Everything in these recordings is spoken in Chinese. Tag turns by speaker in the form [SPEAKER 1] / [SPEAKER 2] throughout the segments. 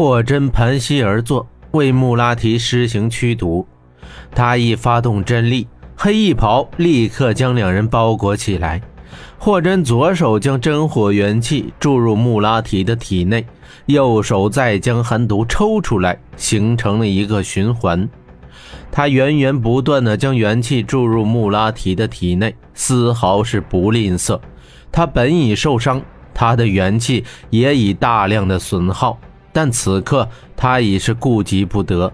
[SPEAKER 1] 霍真盘膝而坐，为穆拉提施行驱毒。他一发动真力，黑衣袍立刻将两人包裹起来。霍真左手将真火元气注入穆拉提的体内，右手再将寒毒抽出来，形成了一个循环。他源源不断地将元气注入穆拉提的体内，丝毫是不吝啬。他本已受伤，他的元气也已大量的损耗，但此刻他已是顾及不得。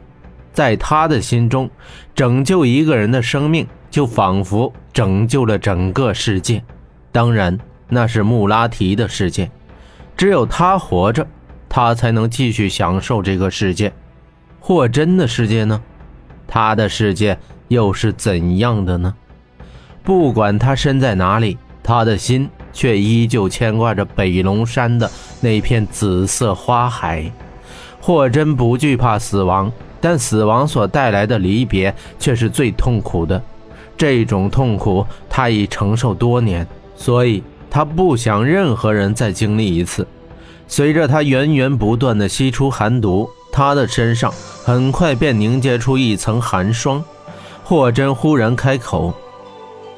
[SPEAKER 1] 在他的心中，拯救一个人的生命，就仿佛拯救了整个世界。当然，那是穆拉提的世界，只有他活着，他才能继续享受这个世界。霍真的世界呢？他的世界又是怎样的呢？不管他身在哪里，他的心却依旧牵挂着北龙山的那片紫色花海。霍真不惧怕死亡，但死亡所带来的离别却是最痛苦的。这种痛苦他已承受多年。所以，他不想任何人再经历一次。随着他源源不断的吸出寒毒，他的身上很快便凝结出一层寒霜。霍真忽然开口：“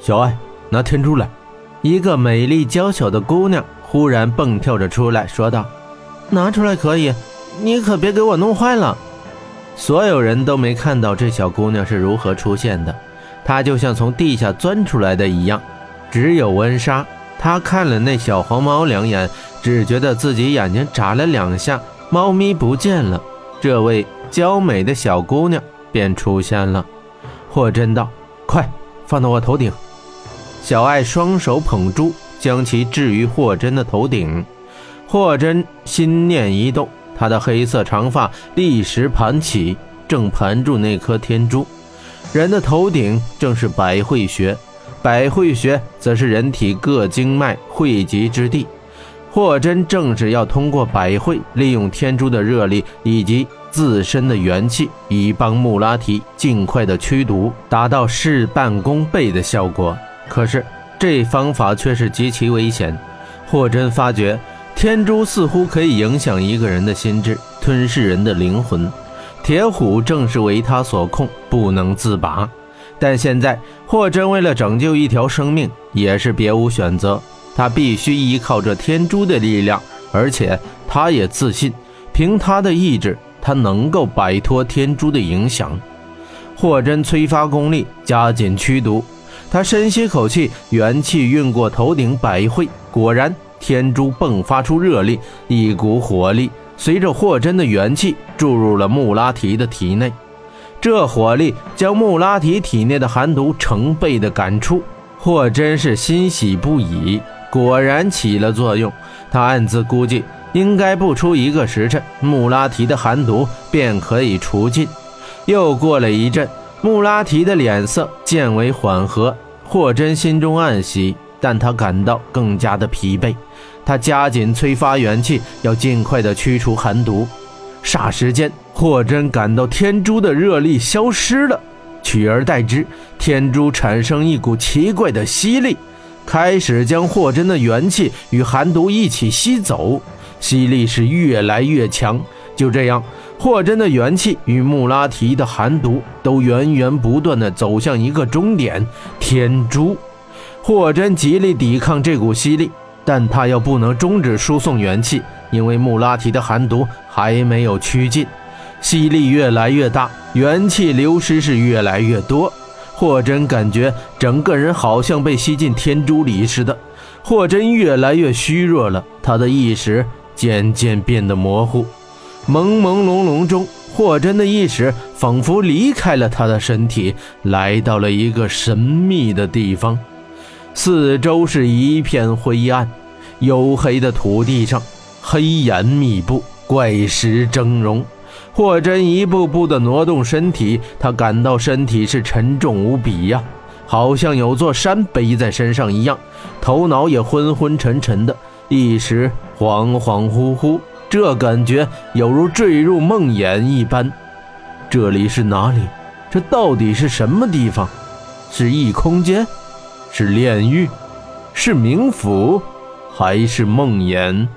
[SPEAKER 1] 小爱，拿天珠来。”一个美丽娇小的姑娘忽然蹦跳着出来说道：“拿出来可以，你可别给我弄坏了。”所有人都没看到这小姑娘是如何出现的，她就像从地下钻出来的一样。只有温莎，她看了那小黄猫两眼，只觉得自己眼睛眨了两下，猫咪不见了，这位娇美的小姑娘便出现了。霍真道：“快放到我头顶。”小爱双手捧珠，将其置于霍真的头顶。霍真心念一动，他的黑色长发立时盘起，正盘住那颗天珠。人的头顶正是百会穴。百会穴则是人体各经脉汇集之地，霍真正是要通过百会，利用天珠的热力以及自身的元气，以帮穆拉提尽快的驱毒，达到事半功倍的效果。可是这方法却是极其危险。霍真发觉天珠似乎可以影响一个人的心智，吞噬人的灵魂。铁虎正是为他所控，不能自拔。但现在，霍真为了拯救一条生命，也是别无选择。他必须依靠着天珠的力量，而且他也自信，凭他的意志，他能够摆脱天珠的影响。霍真催发功力，加紧驱毒。他深吸口气，元气运过头顶百会，果然，天珠迸发出热力，一股火力随着霍真的元气注入了穆拉提的体内。这火力将穆拉提体内的寒毒成倍的赶出，霍真是欣喜不已，果然起了作用。他暗自估计，应该不出一个时辰，穆拉提的寒毒便可以除尽。又过了一阵，穆拉提的脸色渐为缓和，霍真心中暗喜，但他感到更加的疲惫。他加紧催发元气，要尽快的驱除寒毒。霎时间，霍真感到天珠的热力消失了，取而代之，天珠产生一股奇怪的吸力，开始将霍真的元气与寒毒一起吸走，吸力是越来越强。就这样，霍真的元气与穆拉提的寒毒都源源不断的走向一个终点——天珠。霍真极力抵抗这股吸力，但他又不能终止输送元气。因为穆拉提的寒毒还没有驱尽，吸力越来越大，元气流失是越来越多。霍真感觉整个人好像被吸进天珠里似的，霍真越来越虚弱了，他的意识渐渐变得模糊，朦朦胧胧中，霍真的意识仿佛离开了他的身体，来到了一个神秘的地方，四周是一片灰暗，黝黑的土地上。黑岩密布，怪石峥嵘。霍真一步步地挪动身体，他感到身体是沉重无比呀，好像有座山背在身上一样。头脑也昏昏沉沉的，一时恍恍惚惚，这感觉犹如坠入梦魇一般。这里是哪里？这到底是什么地方？是异空间？是炼狱？是冥府？还是梦魇？